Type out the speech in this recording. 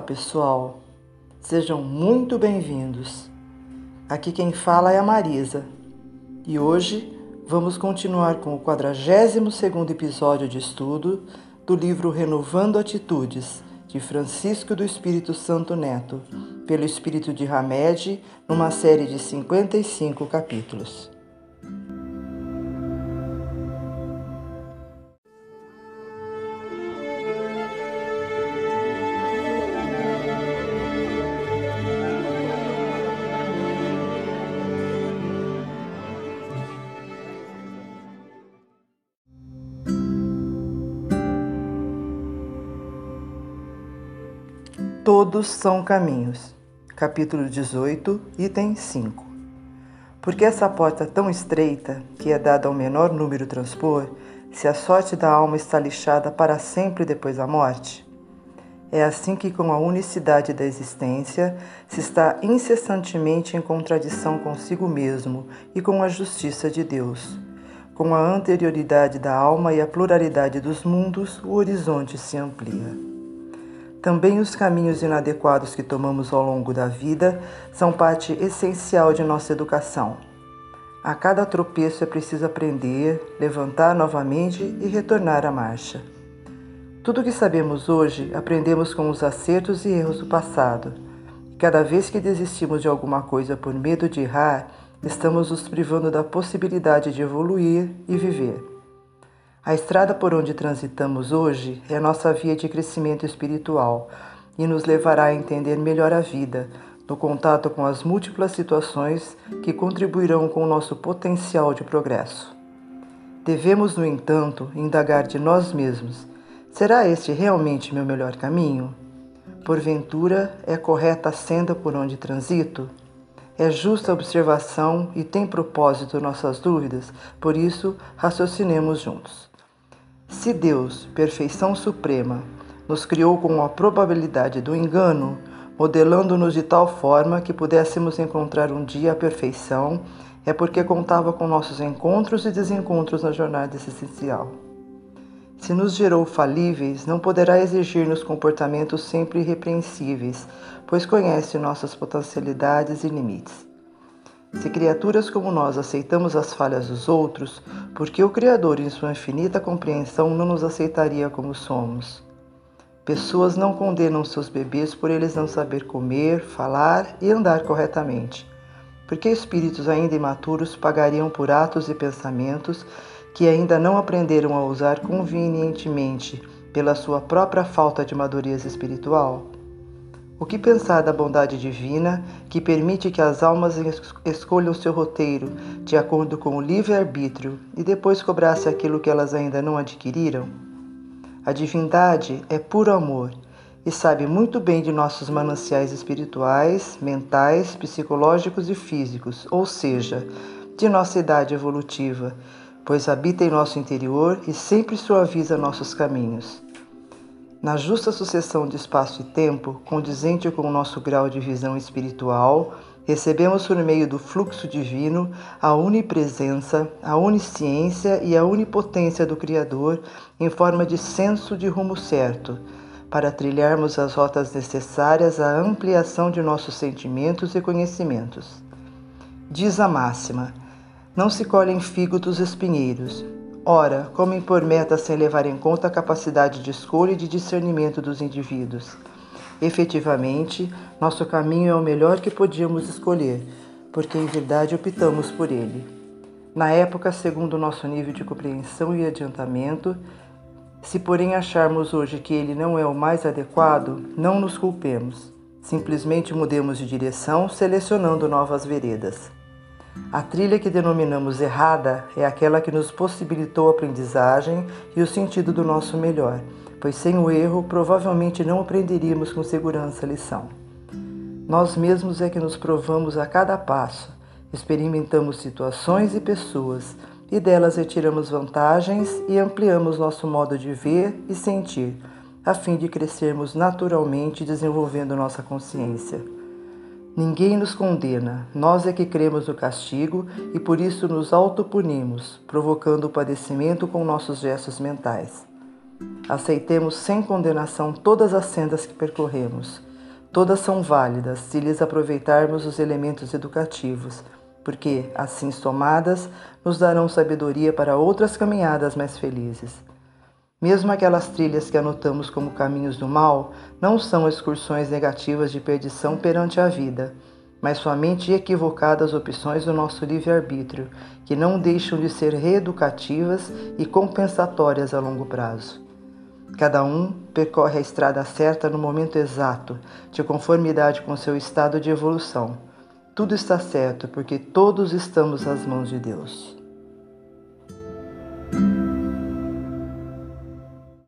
pessoal, sejam muito bem-vindos. Aqui quem fala é a Marisa e hoje vamos continuar com o 42 episódio de estudo do livro Renovando Atitudes de Francisco do Espírito Santo Neto, pelo Espírito de Hamed, numa série de 55 capítulos. Todos são caminhos. Capítulo 18, item 5. Porque essa porta tão estreita, que é dada ao menor número transpor, se a sorte da alma está lixada para sempre depois da morte? É assim que, com a unicidade da existência, se está incessantemente em contradição consigo mesmo e com a justiça de Deus. Com a anterioridade da alma e a pluralidade dos mundos, o horizonte se amplia. Também os caminhos inadequados que tomamos ao longo da vida são parte essencial de nossa educação. A cada tropeço é preciso aprender, levantar novamente e retornar à marcha. Tudo o que sabemos hoje aprendemos com os acertos e erros do passado. Cada vez que desistimos de alguma coisa por medo de errar, estamos nos privando da possibilidade de evoluir e viver. A estrada por onde transitamos hoje é nossa via de crescimento espiritual e nos levará a entender melhor a vida, no contato com as múltiplas situações que contribuirão com o nosso potencial de progresso. Devemos, no entanto, indagar de nós mesmos: será este realmente meu melhor caminho? Porventura é correta a senda por onde transito? É justa a observação e tem propósito nossas dúvidas, por isso raciocinemos juntos. Se Deus, perfeição suprema, nos criou com a probabilidade do engano, modelando-nos de tal forma que pudéssemos encontrar um dia a perfeição, é porque contava com nossos encontros e desencontros na jornada existencial. Se nos gerou falíveis, não poderá exigir-nos comportamentos sempre irrepreensíveis, pois conhece nossas potencialidades e limites. Se criaturas como nós aceitamos as falhas dos outros, por que o Criador, em sua infinita compreensão, não nos aceitaria como somos? Pessoas não condenam seus bebês por eles não saber comer, falar e andar corretamente. Porque espíritos ainda imaturos pagariam por atos e pensamentos que ainda não aprenderam a usar convenientemente pela sua própria falta de madureza espiritual? O que pensar da bondade divina que permite que as almas escolham seu roteiro de acordo com o livre-arbítrio e depois cobrasse aquilo que elas ainda não adquiriram? A divindade é puro amor e sabe muito bem de nossos mananciais espirituais, mentais, psicológicos e físicos, ou seja, de nossa idade evolutiva, pois habita em nosso interior e sempre suaviza nossos caminhos. Na justa sucessão de espaço e tempo, condizente com o nosso grau de visão espiritual, recebemos por meio do fluxo divino a onipresença, a onisciência e a onipotência do Criador em forma de senso de rumo certo, para trilharmos as rotas necessárias à ampliação de nossos sentimentos e conhecimentos. Diz a máxima: Não se colhem figos dos espinheiros, Ora, como impor metas sem levar em conta a capacidade de escolha e de discernimento dos indivíduos? Efetivamente, nosso caminho é o melhor que podíamos escolher, porque em verdade optamos por ele. Na época, segundo nosso nível de compreensão e adiantamento, se porém acharmos hoje que ele não é o mais adequado, não nos culpemos. Simplesmente mudemos de direção, selecionando novas veredas. A trilha que denominamos errada é aquela que nos possibilitou a aprendizagem e o sentido do nosso melhor, pois sem o erro provavelmente não aprenderíamos com segurança a lição. Nós mesmos é que nos provamos a cada passo, experimentamos situações e pessoas e delas retiramos vantagens e ampliamos nosso modo de ver e sentir, a fim de crescermos naturalmente desenvolvendo nossa consciência. Ninguém nos condena, nós é que cremos no castigo e por isso nos autopunimos, provocando o padecimento com nossos gestos mentais. Aceitemos sem condenação todas as sendas que percorremos, Todas são válidas se lhes aproveitarmos os elementos educativos, porque, assim somadas, nos darão sabedoria para outras caminhadas mais felizes. Mesmo aquelas trilhas que anotamos como caminhos do mal não são excursões negativas de perdição perante a vida, mas somente equivocadas opções do nosso livre-arbítrio, que não deixam de ser reeducativas e compensatórias a longo prazo. Cada um percorre a estrada certa no momento exato, de conformidade com seu estado de evolução. Tudo está certo porque todos estamos nas mãos de Deus.